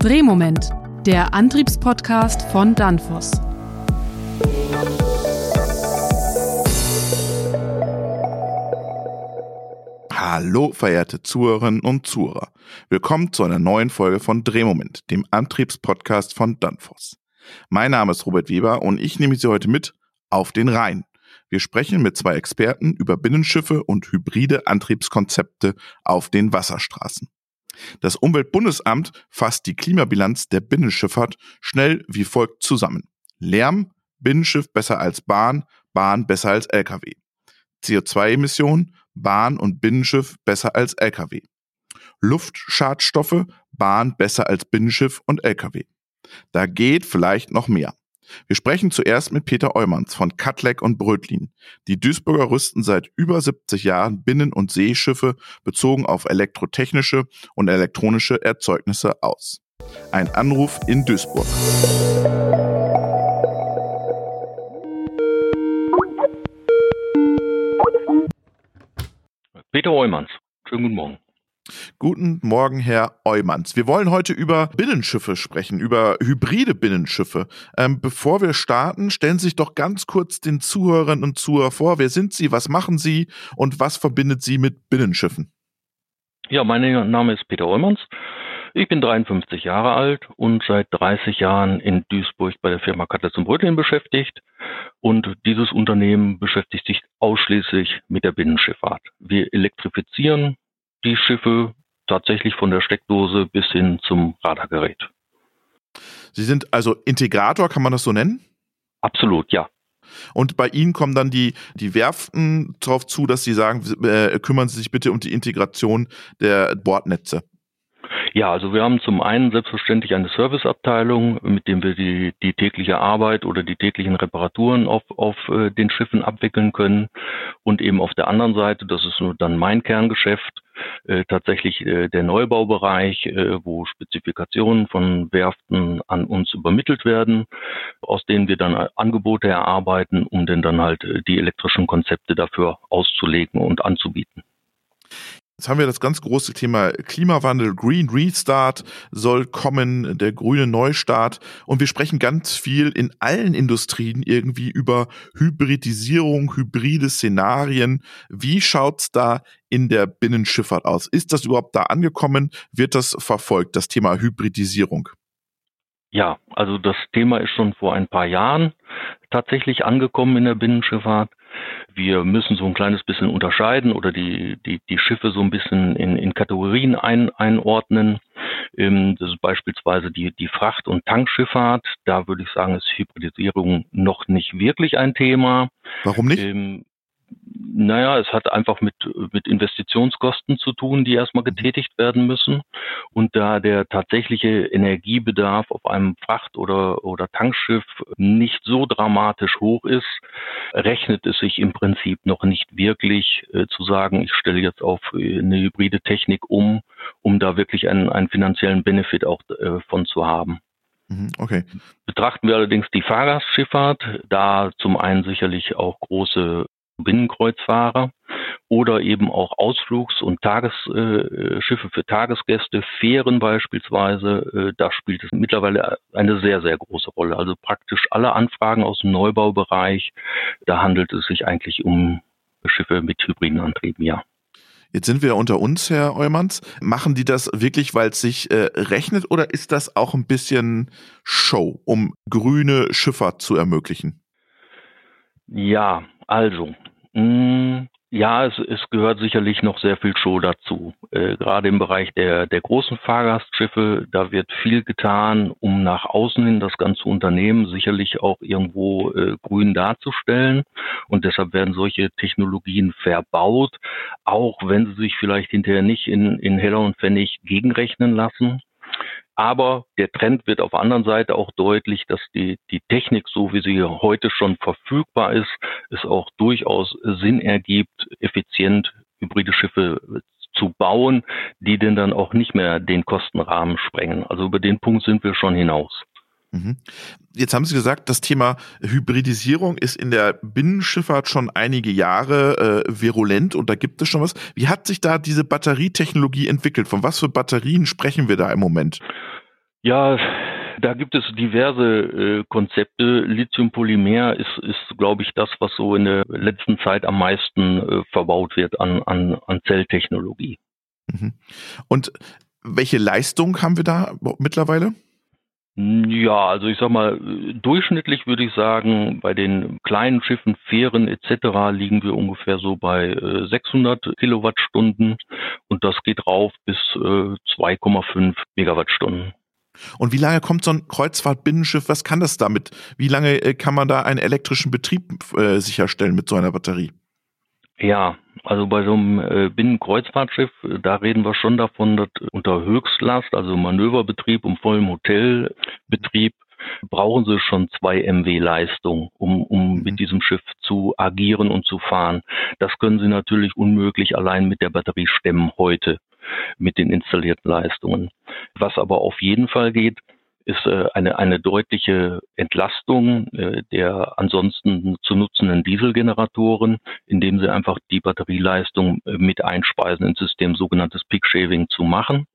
Drehmoment, der Antriebspodcast von Danfoss. Hallo, verehrte Zuhörerinnen und Zuhörer. Willkommen zu einer neuen Folge von Drehmoment, dem Antriebspodcast von Danfoss. Mein Name ist Robert Weber und ich nehme Sie heute mit auf den Rhein. Wir sprechen mit zwei Experten über Binnenschiffe und hybride Antriebskonzepte auf den Wasserstraßen. Das Umweltbundesamt fasst die Klimabilanz der Binnenschifffahrt schnell wie folgt zusammen. Lärm, Binnenschiff besser als Bahn, Bahn besser als Lkw. CO2-Emissionen, Bahn und Binnenschiff besser als Lkw. Luftschadstoffe, Bahn besser als Binnenschiff und Lkw. Da geht vielleicht noch mehr. Wir sprechen zuerst mit Peter Eumanns von Katleck und Brötlin. Die Duisburger rüsten seit über 70 Jahren Binnen- und Seeschiffe bezogen auf elektrotechnische und elektronische Erzeugnisse aus. Ein Anruf in Duisburg. Peter Eumanns. Schönen guten Morgen. Guten Morgen, Herr Eumanns. Wir wollen heute über Binnenschiffe sprechen, über hybride Binnenschiffe. Ähm, bevor wir starten, stellen Sie sich doch ganz kurz den Zuhörern und Zuhörern vor. Wer sind Sie, was machen Sie und was verbindet Sie mit Binnenschiffen? Ja, mein Name ist Peter Eumanns. Ich bin 53 Jahre alt und seit 30 Jahren in Duisburg bei der Firma Kattels und Brötlin beschäftigt. Und dieses Unternehmen beschäftigt sich ausschließlich mit der Binnenschifffahrt. Wir elektrifizieren die Schiffe tatsächlich von der Steckdose bis hin zum Radargerät. Sie sind also Integrator, kann man das so nennen? Absolut, ja. Und bei Ihnen kommen dann die, die Werften darauf zu, dass Sie sagen, äh, kümmern Sie sich bitte um die Integration der Bordnetze. Ja, also wir haben zum einen selbstverständlich eine Serviceabteilung, mit dem wir die, die tägliche Arbeit oder die täglichen Reparaturen auf, auf äh, den Schiffen abwickeln können. Und eben auf der anderen Seite, das ist nur dann mein Kerngeschäft, äh, tatsächlich äh, der Neubaubereich, äh, wo Spezifikationen von Werften an uns übermittelt werden, aus denen wir dann Angebote erarbeiten, um denn dann halt äh, die elektrischen Konzepte dafür auszulegen und anzubieten. Jetzt haben wir das ganz große Thema Klimawandel, Green Restart soll kommen, der grüne Neustart. Und wir sprechen ganz viel in allen Industrien irgendwie über Hybridisierung, hybride Szenarien. Wie schaut's da in der Binnenschifffahrt aus? Ist das überhaupt da angekommen? Wird das verfolgt, das Thema Hybridisierung? Ja, also das Thema ist schon vor ein paar Jahren tatsächlich angekommen in der Binnenschifffahrt. Wir müssen so ein kleines bisschen unterscheiden oder die, die, die Schiffe so ein bisschen in, in Kategorien ein, einordnen. Ähm, das ist beispielsweise die, die Fracht- und Tankschifffahrt. Da würde ich sagen, ist Hybridisierung noch nicht wirklich ein Thema. Warum nicht? Ähm, naja, es hat einfach mit, mit Investitionskosten zu tun, die erstmal mhm. getätigt werden müssen. Und da der tatsächliche Energiebedarf auf einem Fracht- oder, oder Tankschiff nicht so dramatisch hoch ist, rechnet es sich im Prinzip noch nicht wirklich äh, zu sagen, ich stelle jetzt auf eine hybride Technik um, um da wirklich einen, einen finanziellen Benefit auch äh, von zu haben. Mhm, okay. Betrachten wir allerdings die Fahrgastschifffahrt, da zum einen sicherlich auch große Binnenkreuzfahrer oder eben auch Ausflugs- und Tagesschiffe äh, für Tagesgäste, Fähren beispielsweise. Äh, da spielt es mittlerweile eine sehr, sehr große Rolle. Also praktisch alle Anfragen aus dem Neubaubereich, da handelt es sich eigentlich um Schiffe mit hybriden Antrieben, ja. Jetzt sind wir unter uns, Herr Eumanns. Machen die das wirklich, weil es sich äh, rechnet oder ist das auch ein bisschen Show, um grüne Schifffahrt zu ermöglichen? Ja, also ja, es, es gehört sicherlich noch sehr viel Show dazu. Äh, gerade im Bereich der, der großen Fahrgastschiffe, da wird viel getan, um nach außen hin das ganze Unternehmen sicherlich auch irgendwo äh, grün darzustellen. Und deshalb werden solche Technologien verbaut, auch wenn sie sich vielleicht hinterher nicht in, in Heller und Pfennig gegenrechnen lassen. Aber der Trend wird auf der anderen Seite auch deutlich, dass die, die Technik, so wie sie heute schon verfügbar ist, es auch durchaus Sinn ergibt, effizient hybride Schiffe zu bauen, die denn dann auch nicht mehr den Kostenrahmen sprengen. Also über den Punkt sind wir schon hinaus. Mhm. Jetzt haben Sie gesagt, das Thema Hybridisierung ist in der Binnenschifffahrt schon einige Jahre äh, virulent und da gibt es schon was. Wie hat sich da diese Batterietechnologie entwickelt? Von was für Batterien sprechen wir da im Moment? Ja, da gibt es diverse äh, Konzepte. Lithiumpolymer ist, ist glaube ich, das, was so in der letzten Zeit am meisten äh, verbaut wird an, an, an Zelltechnologie. Mhm. Und welche Leistung haben wir da mittlerweile? Ja, also ich sag mal, durchschnittlich würde ich sagen, bei den kleinen Schiffen, Fähren etc. liegen wir ungefähr so bei 600 äh, Kilowattstunden und das geht rauf bis 2,5 äh, Megawattstunden. Und wie lange kommt so ein Kreuzfahrtbinnenschiff? Was kann das damit? Wie lange äh, kann man da einen elektrischen Betrieb sicherstellen mit so einer Batterie? Ja, also bei so einem äh, Binnenkreuzfahrtschiff, da reden wir schon davon, dass unter Höchstlast, also Manöverbetrieb und vollem Hotelbetrieb, brauchen sie schon zwei MW Leistung, um, um mhm. mit diesem Schiff zu agieren und zu fahren. Das können sie natürlich unmöglich allein mit der Batterie stemmen heute mit den installierten Leistungen. Was aber auf jeden Fall geht, ist äh, eine, eine deutliche Entlastung äh, der ansonsten zu nutzenden Dieselgeneratoren, indem sie einfach die Batterieleistung äh, mit einspeisen ins System, sogenanntes Peak Shaving zu machen.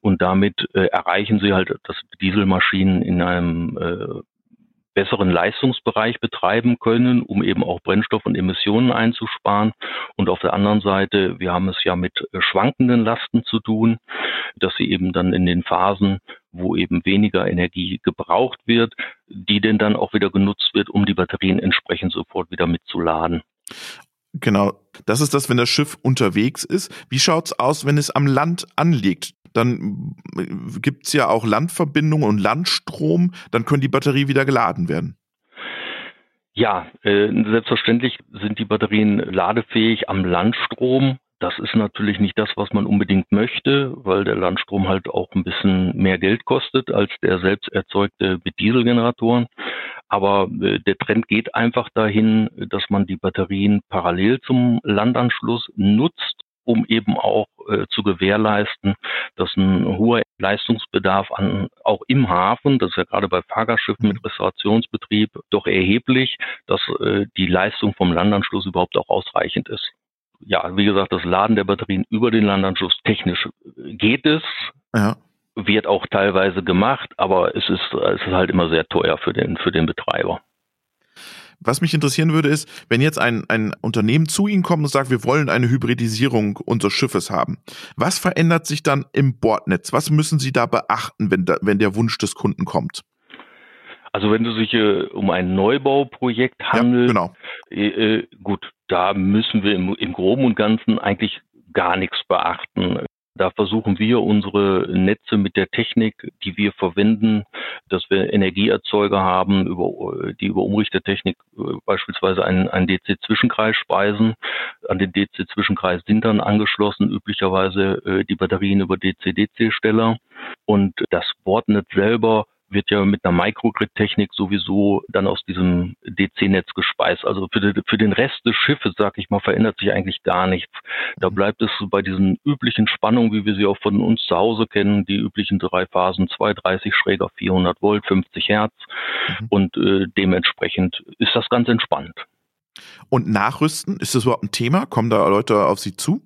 Und damit erreichen sie halt, dass Dieselmaschinen in einem besseren Leistungsbereich betreiben können, um eben auch Brennstoff und Emissionen einzusparen. Und auf der anderen Seite, wir haben es ja mit schwankenden Lasten zu tun, dass sie eben dann in den Phasen, wo eben weniger Energie gebraucht wird, die denn dann auch wieder genutzt wird, um die Batterien entsprechend sofort wieder mitzuladen. Genau, das ist das, wenn das Schiff unterwegs ist. Wie schaut's aus, wenn es am Land anliegt? Dann gibt's ja auch Landverbindungen und Landstrom, dann können die Batterie wieder geladen werden. Ja, äh, selbstverständlich sind die Batterien ladefähig am Landstrom. Das ist natürlich nicht das, was man unbedingt möchte, weil der Landstrom halt auch ein bisschen mehr Geld kostet als der selbst erzeugte mit Dieselgeneratoren. Aber äh, der Trend geht einfach dahin, dass man die Batterien parallel zum Landanschluss nutzt um eben auch äh, zu gewährleisten, dass ein hoher Leistungsbedarf an auch im Hafen, das ist ja gerade bei Fahrgastschiffen mit Restaurationsbetrieb doch erheblich, dass äh, die Leistung vom Landanschluss überhaupt auch ausreichend ist. Ja, wie gesagt, das Laden der Batterien über den Landanschluss technisch äh, geht es. Ja. Wird auch teilweise gemacht, aber es ist, es ist halt immer sehr teuer für den, für den Betreiber. Was mich interessieren würde, ist, wenn jetzt ein, ein Unternehmen zu Ihnen kommt und sagt, wir wollen eine Hybridisierung unseres Schiffes haben. Was verändert sich dann im Bordnetz? Was müssen Sie da beachten, wenn, da, wenn der Wunsch des Kunden kommt? Also wenn es sich äh, um ein Neubauprojekt handelt, ja, genau. Äh, äh, gut, da müssen wir im, im Groben und Ganzen eigentlich gar nichts beachten. Da versuchen wir unsere Netze mit der Technik, die wir verwenden, dass wir Energieerzeuger haben, über, die über Umrichtertechnik äh, beispielsweise einen, einen DC-Zwischenkreis speisen. An den DC-Zwischenkreis sind dann angeschlossen üblicherweise äh, die Batterien über DC-DC-Steller. Und das Bordnetz selber wird ja mit einer Microgrid-Technik sowieso dann aus diesem DC-Netz gespeist. Also für, die, für den Rest des Schiffes, sag ich mal, verändert sich eigentlich gar nichts. Da mhm. bleibt es bei diesen üblichen Spannungen, wie wir sie auch von uns zu Hause kennen, die üblichen drei Phasen, 230 schräger 400 Volt, 50 Hertz mhm. und äh, dementsprechend ist das ganz entspannt. Und Nachrüsten, ist das überhaupt ein Thema? Kommen da Leute auf Sie zu?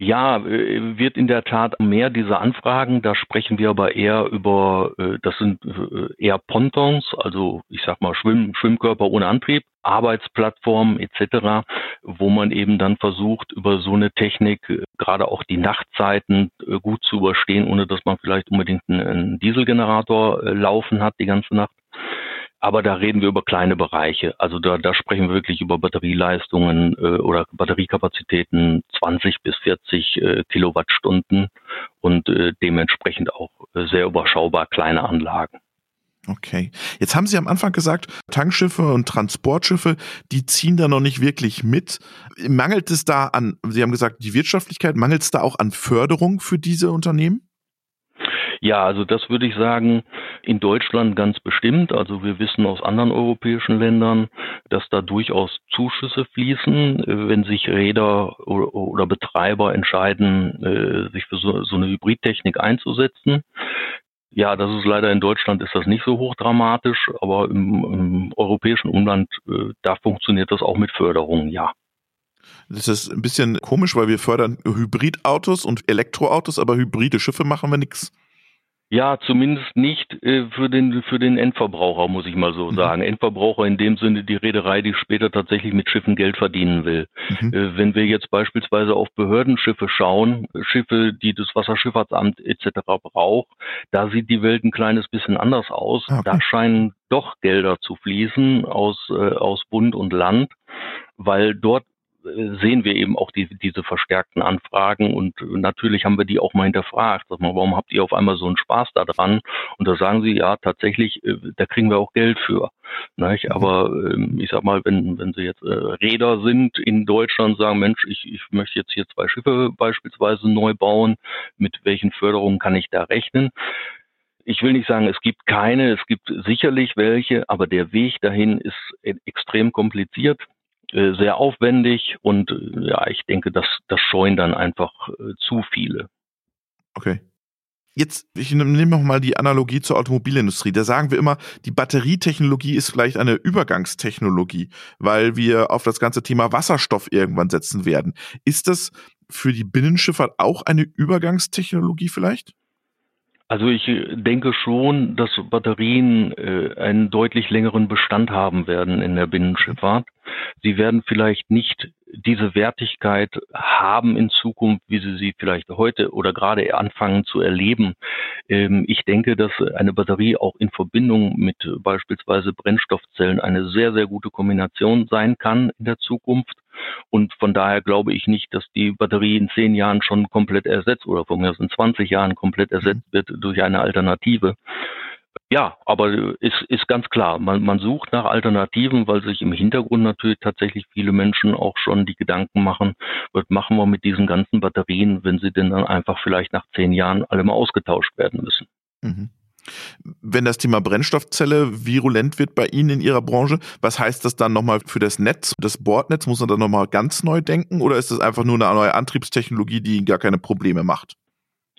Ja, äh, wird in der Tat mehr dieser Anfragen. Da sprechen wir aber eher über, äh, das sind äh, eher Pontons, also ich sag mal Schwimm, Schwimmkörper ohne Antrieb, Arbeitsplattformen etc., wo man eben dann versucht, über so eine Technik gerade auch die Nachtzeiten gut zu überstehen, ohne dass man vielleicht unbedingt einen Dieselgenerator laufen hat die ganze Nacht. Aber da reden wir über kleine Bereiche. Also da, da sprechen wir wirklich über Batterieleistungen äh, oder Batteriekapazitäten 20 bis 40 äh, Kilowattstunden und äh, dementsprechend auch äh, sehr überschaubar kleine Anlagen. Okay. Jetzt haben Sie am Anfang gesagt, Tankschiffe und Transportschiffe, die ziehen da noch nicht wirklich mit. Mangelt es da an, Sie haben gesagt, die Wirtschaftlichkeit, mangelt es da auch an Förderung für diese Unternehmen? Ja, also das würde ich sagen, in Deutschland ganz bestimmt. Also wir wissen aus anderen europäischen Ländern, dass da durchaus Zuschüsse fließen, wenn sich Räder oder Betreiber entscheiden, äh, sich für so, eine Hybridtechnik einzusetzen. Ja, das ist leider in Deutschland ist das nicht so hochdramatisch, aber im, im europäischen Umland, äh, da funktioniert das auch mit Förderung, ja. Das ist ein bisschen komisch, weil wir fördern Hybridautos und Elektroautos, aber hybride Schiffe machen wir nichts. Ja, zumindest nicht äh, für den für den Endverbraucher, muss ich mal so mhm. sagen. Endverbraucher in dem Sinne die Reederei, die später tatsächlich mit Schiffen Geld verdienen will. Mhm. Äh, wenn wir jetzt beispielsweise auf Behördenschiffe schauen, Schiffe, die das Wasserschifffahrtsamt etc. braucht, da sieht die Welt ein kleines bisschen anders aus. Ah, okay. Da scheinen doch Gelder zu fließen aus äh, aus Bund und Land, weil dort sehen wir eben auch die, diese verstärkten Anfragen und natürlich haben wir die auch mal hinterfragt. Sag mal, warum habt ihr auf einmal so einen Spaß da dran? Und da sagen sie, ja, tatsächlich, äh, da kriegen wir auch Geld für. Nicht? Mhm. Aber ähm, ich sag mal, wenn, wenn sie jetzt äh, Räder sind in Deutschland, sagen, Mensch, ich, ich möchte jetzt hier zwei Schiffe beispielsweise neu bauen, mit welchen Förderungen kann ich da rechnen? ich will nicht sagen, es gibt keine, es gibt sicherlich welche, aber der Weg dahin ist e-, extrem kompliziert. Äh, sehr aufwendig und äh, ja, ich denke, das, das scheuen dann einfach äh, zu viele. Okay. Jetzt, ich nehme noch mal die Analogie zur Automobilindustrie. Da sagen wir immer, die Batterietechnologie ist vielleicht eine Übergangstechnologie, weil wir auf das ganze Thema Wasserstoff irgendwann setzen werden. Ist das für die Binnenschifffahrt auch eine Übergangstechnologie vielleicht? Also ich äh, denke schon, dass Batterien äh, einen deutlich längeren Bestand haben werden in der Binnenschifffahrt. Sie werden vielleicht nicht diese Wertigkeit haben in Zukunft, wie sie sie vielleicht heute oder gerade anfangen zu erleben. Ähm, ich denke, dass eine Batterie auch in Verbindung mit beispielsweise Brennstoffzellen eine sehr, sehr gute Kombination sein kann in der Zukunft. Und von daher glaube ich nicht, dass die Batterie in zehn Jahren schon komplett ersetzt oder von mir aus in 20 Jahren komplett ersetzt mhm. wird durch eine Alternative. Ja, aber ist, ist ganz klar, man, man sucht nach Alternativen, weil sich im Hintergrund natürlich tatsächlich viele Menschen auch schon die Gedanken machen, was machen wir mit diesen ganzen Batterien, wenn sie denn dann einfach vielleicht nach zehn Jahren alle mal ausgetauscht werden müssen. Mhm. Wenn das Thema Brennstoffzelle virulent wird bei Ihnen in Ihrer Branche, was heißt das dann nochmal für das Netz, das Bordnetz? Muss man dann nochmal ganz neu denken oder ist das einfach nur eine neue Antriebstechnologie, die Ihnen gar keine Probleme macht?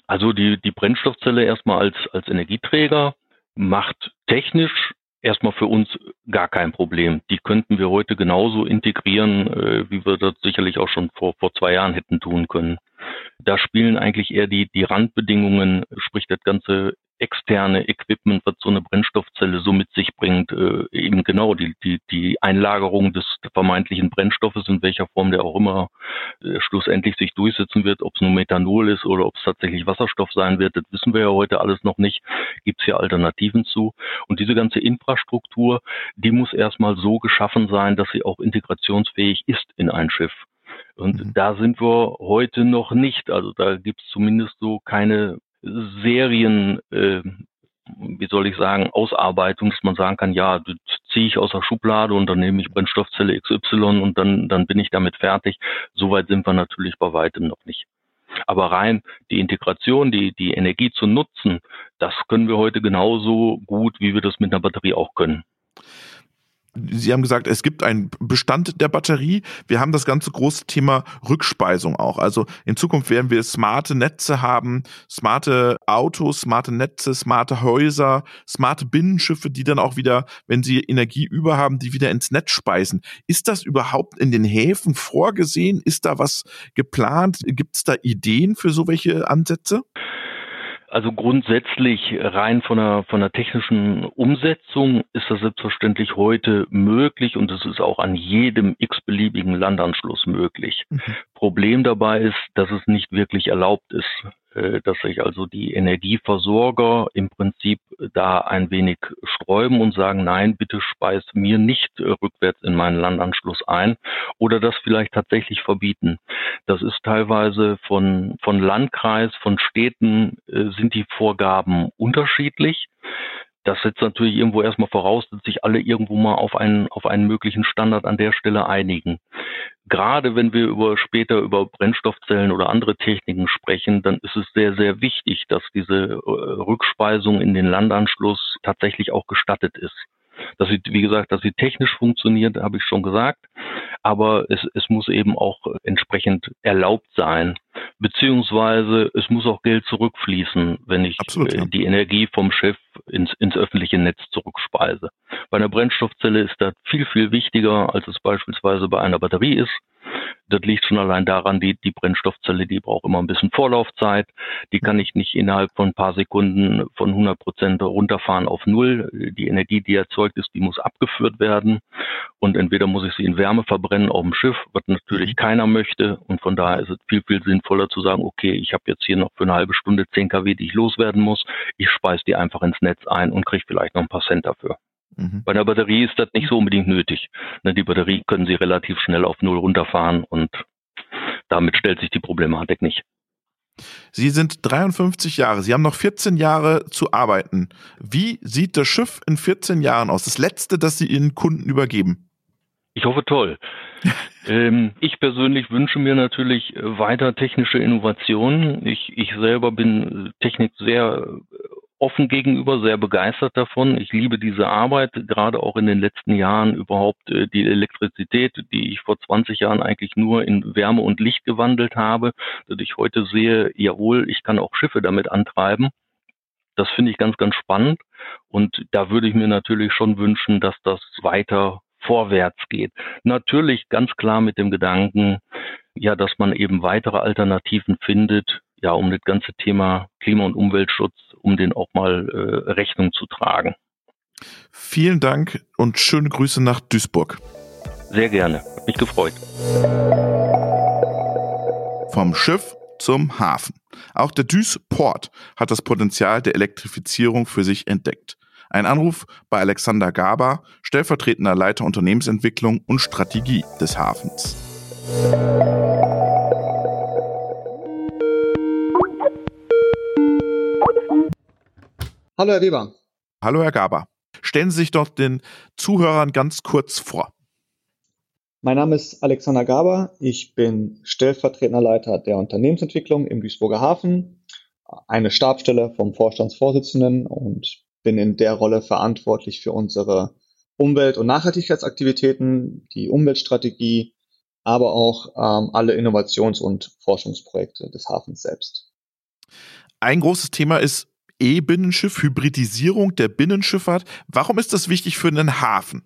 Also die, die Brennstoffzelle erstmal als, als Energieträger macht technisch erstmal für uns gar kein Problem. Die könnten wir heute genauso integrieren, äh, wie wir das sicherlich auch schon vor, vor zwei Jahren hätten tun können. Da spielen eigentlich eher die, die Randbedingungen, sprich das ganze externe Equipment, was so eine Brennstoffzelle so mit sich bringt, äh, eben genau die, die, die Einlagerung des vermeintlichen Brennstoffes, in welcher Form der auch immer äh, schlussendlich sich durchsetzen wird, ob es nur Methanol ist oder ob es tatsächlich Wasserstoff sein wird, das wissen wir ja heute alles noch nicht. Gibt es hier Alternativen zu. Und diese ganze Infrastruktur, die muss erstmal so geschaffen sein, dass sie auch integrationsfähig ist in ein Schiff. Und mhm. da sind wir heute noch nicht. Also da gibt es zumindest so keine Serien, äh, wie soll ich sagen, Ausarbeitung, dass man sagen kann, ja, das ziehe ich aus der Schublade und dann nehme ich Brennstoffzelle XY und dann, dann bin ich damit fertig. Soweit sind wir natürlich bei weitem noch nicht. Aber rein die Integration, die, die Energie zu nutzen, das können wir heute genauso gut, wie wir das mit einer Batterie auch können. Sie haben gesagt, es gibt einen Bestand der Batterie. Wir haben das ganze große Thema Rückspeisung auch. Also in Zukunft werden wir smarte Netze haben, smarte Autos, smarte Netze, smarte Häuser, smarte Binnenschiffe, die dann auch wieder, wenn sie Energie über haben, die wieder ins Netz speisen. Ist das überhaupt in den Häfen vorgesehen? Ist da was geplant? Gibt es da Ideen für so welche Ansätze? Also grundsätzlich rein von der, von der technischen Umsetzung ist das selbstverständlich heute möglich und es ist auch an jedem x-beliebigen Landanschluss möglich. Mhm. Problem dabei ist, dass es nicht wirklich erlaubt ist, äh, dass sich also die Energieversorger im Prinzip da ein wenig sträuben und sagen, nein, bitte speis mir nicht rückwärts in meinen Landanschluss ein oder das vielleicht tatsächlich verbieten. Das ist teilweise von, von Landkreis, von Städten äh, sind die Vorgaben unterschiedlich. Das setzt natürlich irgendwo erstmal voraus, dass sich alle irgendwo mal auf einen, auf einen möglichen Standard an der Stelle einigen. Gerade wenn wir über später über Brennstoffzellen oder andere Techniken sprechen, dann ist es sehr, sehr wichtig, dass diese äh, Rückspeisung in den Landanschluss tatsächlich auch gestattet ist. Dass sie, wie gesagt, dass sie technisch funktioniert, habe ich schon gesagt, aber es, es muss eben auch entsprechend erlaubt sein beziehungsweise es muss auch Geld zurückfließen, wenn ich Absolut, ja. die Energie vom Schiff ins, ins öffentliche Netz zurückspeise. Bei einer Brennstoffzelle ist das viel, viel wichtiger, als es beispielsweise bei einer Batterie ist. Das liegt schon allein daran, die, die Brennstoffzelle, die braucht immer ein bisschen Vorlaufzeit. Die kann ich nicht innerhalb von ein paar Sekunden von 100 Prozent runterfahren auf Null. Die Energie, die erzeugt ist, die muss abgeführt werden. Und entweder muss ich sie in Wärme verbrennen auf dem Schiff, was natürlich mhm. keiner möchte. Und von daher ist es viel, viel sinnvoller zu sagen, okay, ich habe jetzt hier noch für eine halbe Stunde 10 kW, die ich loswerden muss. Ich speise die einfach ins Netz ein und kriege vielleicht noch ein paar Cent dafür. Mhm. Bei einer Batterie ist das nicht so unbedingt nötig. Ne, die Batterie können Sie relativ schnell auf Null runterfahren und damit stellt sich die Problematik nicht. Sie sind 53 Jahre. Sie haben noch 14 Jahre zu arbeiten. Wie sieht das Schiff in 14 Jahren aus? Das letzte, das Sie Ihren Kunden übergeben? Ich hoffe toll. ähm, ich persönlich wünsche mir natürlich weiter technische Innovationen. Ich, ich selber bin Technik sehr offen gegenüber, sehr begeistert davon. Ich liebe diese Arbeit, gerade auch in den letzten Jahren überhaupt äh, die Elektrizität, die ich vor 20 Jahren eigentlich nur in Wärme und Licht gewandelt habe, dass ich heute sehe, jawohl, ich kann auch Schiffe damit antreiben. Das finde ich ganz, ganz spannend. Und da würde ich mir natürlich schon wünschen, dass das weiter vorwärts geht. Natürlich ganz klar mit dem Gedanken, ja, dass man eben weitere Alternativen findet, ja, um das ganze Thema Klima- und Umweltschutz, um den auch mal äh, Rechnung zu tragen. Vielen Dank und schöne Grüße nach Duisburg. Sehr gerne, hat mich gefreut. Vom Schiff zum Hafen. Auch der Duisport hat das Potenzial der Elektrifizierung für sich entdeckt. Ein Anruf bei Alexander Gaber, stellvertretender Leiter Unternehmensentwicklung und Strategie des Hafens. Hallo, Herr Weber. Hallo, Herr Gaber. Stellen Sie sich doch den Zuhörern ganz kurz vor. Mein Name ist Alexander Gaber. Ich bin stellvertretender Leiter der Unternehmensentwicklung im Duisburger Hafen, eine Stabstelle vom Vorstandsvorsitzenden und bin in der Rolle verantwortlich für unsere Umwelt- und Nachhaltigkeitsaktivitäten, die Umweltstrategie, aber auch ähm, alle Innovations- und Forschungsprojekte des Hafens selbst. Ein großes Thema ist E-Binnenschiff, Hybridisierung der Binnenschifffahrt. Warum ist das wichtig für einen Hafen?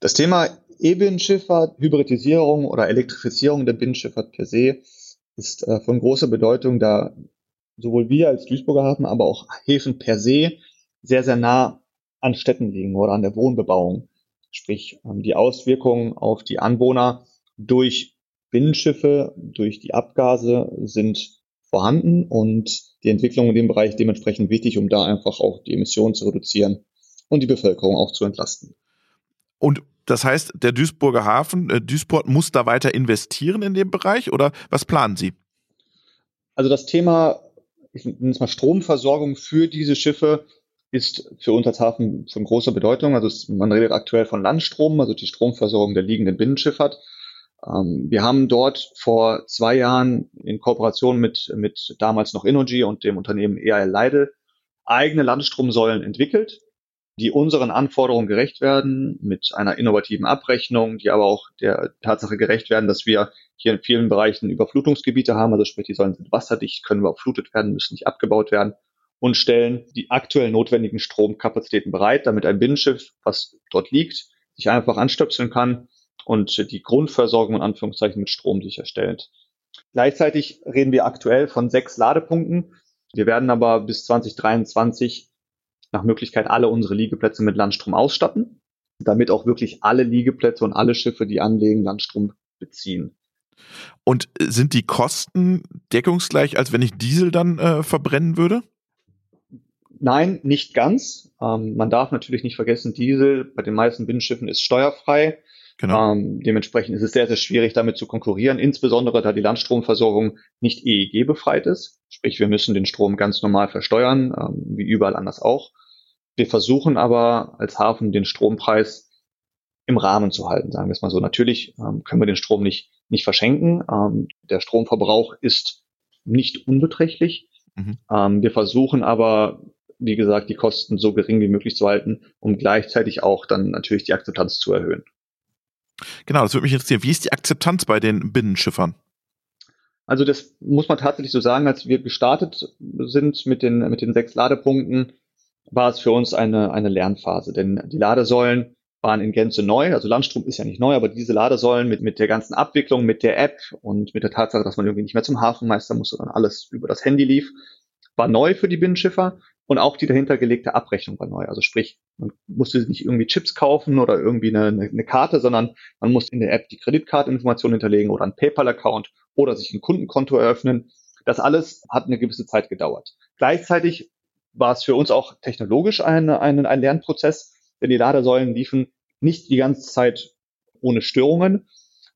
Das Thema E-Binnenschifffahrt, Hybridisierung oder Elektrifizierung der Binnenschifffahrt per se ist äh, von großer Bedeutung, da sowohl wir als Duisburger Hafen, aber auch Häfen per se sehr, sehr nah an Städten liegen oder an der Wohnbebauung. Sprich, ähm, die Auswirkungen auf die Anwohner durch Binnenschiffe, durch die Abgase sind vorhanden und die Entwicklung in dem Bereich dementsprechend wichtig, um da einfach auch die Emissionen zu reduzieren und die Bevölkerung auch zu entlasten. Und das heißt, der Duisburger Hafen, äh, Duisport muss da weiter investieren in dem Bereich oder was planen Sie? Also das Thema, ich nenne es mal Stromversorgung für diese Schiffe ist für uns als Hafen von großer Bedeutung. Also es, man redet aktuell von Landstrom, also die Stromversorgung der liegenden Binnenschifffahrt. Ähm, wir haben dort vor zwei Jahren in Kooperation mit, mit damals noch Innogy und dem Unternehmen EAL Leide eigene Landstromsäulen entwickelt, die unseren Anforderungen gerecht werden, mit einer innovativen Abrechnung, die aber auch der Tatsache gerecht werden, dass wir hier in vielen Bereichen Überflutungsgebiete haben, also sprich, die Säulen sind wasserdicht, können überflutet werden, müssen nicht abgebaut werden und stellen die aktuell notwendigen Stromkapazitäten bereit, damit ein Binnenschiff, was dort liegt, sich einfach anstöpseln kann und die Grundversorgung in Anführungszeichen mit Strom sicherstellt. Gleichzeitig reden wir aktuell von sechs Ladepunkten. Wir werden aber bis 2023 nach Möglichkeit alle unsere Liegeplätze mit Landstrom ausstatten, damit auch wirklich alle Liegeplätze und alle Schiffe, die anlegen, Landstrom beziehen. Und sind die Kosten deckungsgleich, als wenn ich Diesel dann äh, verbrennen würde? Nein, nicht ganz. Ähm, man darf natürlich nicht vergessen, Diesel bei den meisten Binnenschiffen ist steuerfrei. Genau. Ähm, dementsprechend ist es sehr, sehr schwierig, damit zu konkurrieren, insbesondere da die Landstromversorgung nicht EEG befreit ist. Sprich, wir müssen den Strom ganz normal versteuern, ähm, wie überall anders auch. Wir versuchen aber als Hafen den Strompreis im Rahmen zu halten, sagen wir es mal so. Natürlich ähm, können wir den Strom nicht, nicht verschenken. Ähm, der Stromverbrauch ist nicht unbeträchtlich. Mhm. Ähm, wir versuchen aber, wie gesagt, die Kosten so gering wie möglich zu halten, um gleichzeitig auch dann natürlich die Akzeptanz zu erhöhen. Genau, das würde mich interessieren. Wie ist die Akzeptanz bei den Binnenschiffern? Also das muss man tatsächlich so sagen, als wir gestartet sind mit den, mit den sechs Ladepunkten, war es für uns eine, eine Lernphase. Denn die Ladesäulen waren in Gänze neu. Also Landstrom ist ja nicht neu, aber diese Ladesäulen mit, mit der ganzen Abwicklung, mit der App und mit der Tatsache, dass man irgendwie nicht mehr zum Hafenmeister musste, sondern alles über das Handy lief, war neu für die Binnenschiffer und auch die dahinter gelegte Abrechnung war neu. Also sprich, man musste nicht irgendwie Chips kaufen oder irgendwie eine, eine Karte, sondern man musste in der App die Kreditkarteninformation hinterlegen oder einen PayPal-Account oder sich ein Kundenkonto eröffnen. Das alles hat eine gewisse Zeit gedauert. Gleichzeitig war es für uns auch technologisch ein, ein, ein Lernprozess, denn die Ladesäulen liefen nicht die ganze Zeit ohne Störungen.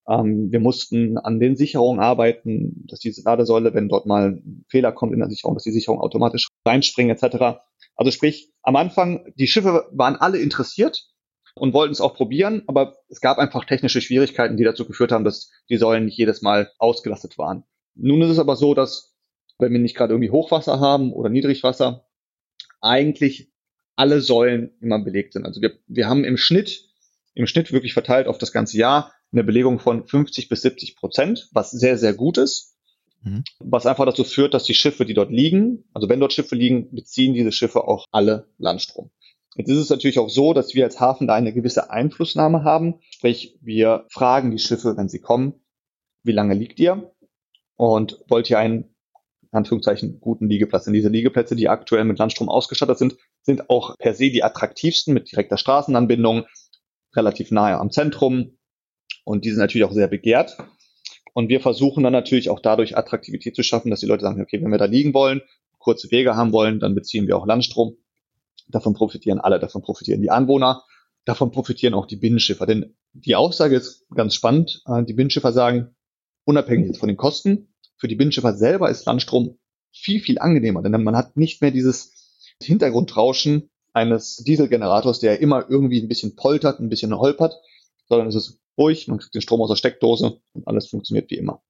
Ähm, wir mussten an den Sicherungen arbeiten, dass diese Ladesäule, wenn dort mal ein Fehler kommt in der Sicherung, dass die Sicherung automatisch reinspringen etc. Also sprich, am Anfang, die Schiffe waren alle interessiert und wollten es auch probieren, aber es gab einfach technische Schwierigkeiten, die dazu geführt haben, dass die Säulen nicht jedes Mal ausgelastet waren. Nun ist es aber so, dass wenn wir nicht gerade irgendwie Hochwasser haben oder Niedrigwasser, eigentlich alle Säulen immer belegt sind. Also wir, wir haben im Schnitt, im Schnitt wirklich verteilt auf das ganze Jahr eine Belegung von 50 bis 70 Prozent, was sehr, sehr gut ist. Mhm. Was einfach dazu führt, dass die Schiffe, die dort liegen, also wenn dort Schiffe liegen, beziehen diese Schiffe auch alle Landstrom. Jetzt ist es natürlich auch so, dass wir als Hafen da eine gewisse Einflussnahme haben. Sprich, wir fragen die Schiffe, wenn sie kommen, wie lange liegt ihr? Und wollt ihr einen Anführungszeichen guten Liegeplatz. Denn diese Liegeplätze, die aktuell mit Landstrom ausgestattet sind, sind auch per se die attraktivsten mit direkter Straßenanbindung, relativ nahe am Zentrum und die sind natürlich auch sehr begehrt. Und wir versuchen dann natürlich auch dadurch Attraktivität zu schaffen, dass die Leute sagen, okay, wenn wir da liegen wollen, kurze Wege haben wollen, dann beziehen wir auch Landstrom. Davon profitieren alle, davon profitieren die Anwohner, davon profitieren auch die Binnenschiffer. Denn die Aussage ist ganz spannend. Äh, die Binnenschiffer sagen, unabhängig von den Kosten, für die Binnenschiffer selber ist Landstrom viel, viel angenehmer, denn man hat nicht mehr dieses Hintergrundrauschen eines Dieselgenerators, der immer irgendwie ein bisschen poltert, ein bisschen holpert, sondern es ist ruhig, man kriegt den Strom aus der Steckdose und alles funktioniert wie immer.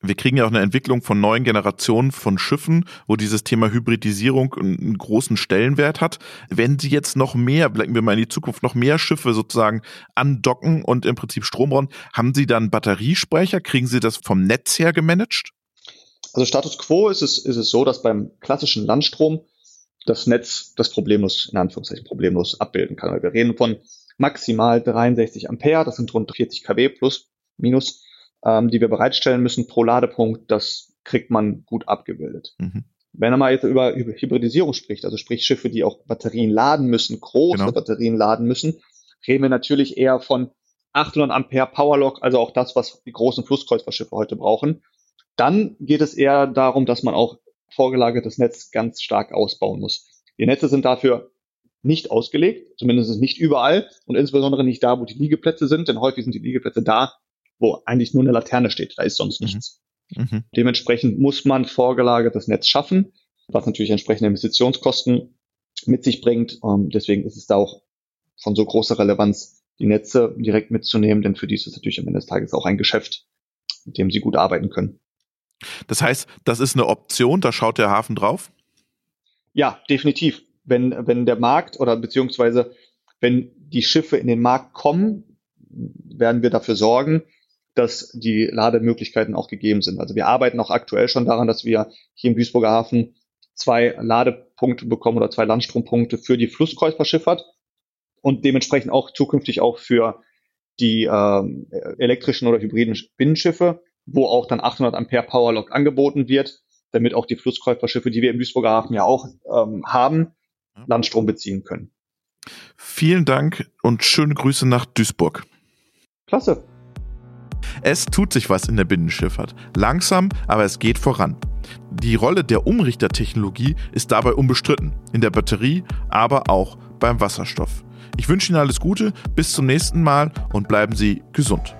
Wir kriegen ja auch eine Entwicklung von neuen Generationen von Schiffen, wo dieses Thema Hybridisierung einen großen Stellenwert hat. Wenn Sie jetzt noch mehr, blicken wir mal in die Zukunft, noch mehr Schiffe sozusagen andocken und im Prinzip Strom brauchen, haben Sie dann Batteriespeicher? Kriegen Sie das vom Netz her gemanagt? Also Status quo ist es, ist es so, dass beim klassischen Landstrom das Netz das problemlos, in Anführungszeichen problemlos abbilden kann. Wir reden von maximal 63 Ampere, das sind rund 40 kW plus, minus ähm, die wir bereitstellen müssen pro Ladepunkt, das kriegt man gut abgebildet. Mhm. Wenn man mal jetzt über, über Hybridisierung spricht, also sprich Schiffe, die auch Batterien laden müssen, große genau. Batterien laden müssen, reden wir natürlich eher von 800 Ampere Powerlock, also auch das, was die großen Flusskreuzfahrtschiffe heute brauchen. Dann geht es eher darum, dass man auch vorgelagertes Netz ganz stark ausbauen muss. Die Netze sind dafür nicht ausgelegt, zumindest nicht überall und insbesondere nicht da, wo die Liegeplätze sind, denn häufig sind die Liegeplätze da, wo eigentlich nur eine Laterne steht. Da ist sonst mhm. nichts. Mhm. Dementsprechend muss man vorgelagertes Netz schaffen, was natürlich entsprechende Investitionskosten mit sich bringt. Ähm, deswegen ist es da auch von so großer Relevanz, die Netze direkt mitzunehmen, denn für die ist es natürlich am Ende des Tages auch ein Geschäft, mit dem sie gut arbeiten können. Das heißt, das ist eine Option, da schaut der Hafen drauf? Ja, definitiv. Wenn, wenn der Markt oder beziehungsweise wenn die Schiffe in den Markt kommen, werden wir dafür sorgen, dass die Lademöglichkeiten auch gegeben sind. Also wir arbeiten auch aktuell schon daran, dass wir hier im Duisburger Hafen zwei Ladepunkte bekommen oder zwei Landstrompunkte für die Flusskreuzfahrtschifffahrt und dementsprechend auch zukünftig auch für die ähm, elektrischen oder hybriden Binnenschiffe, wo auch dann 800 Ampere Powerlock angeboten wird, damit auch die Flusskreuzfahrtschiffe, die wir im Duisburger Hafen ja auch ähm, haben, Landstrom beziehen können. Vielen Dank und schöne Grüße nach Duisburg. Klasse. Es tut sich was in der Binnenschifffahrt. Langsam, aber es geht voran. Die Rolle der Umrichtertechnologie ist dabei unbestritten. In der Batterie, aber auch beim Wasserstoff. Ich wünsche Ihnen alles Gute, bis zum nächsten Mal und bleiben Sie gesund.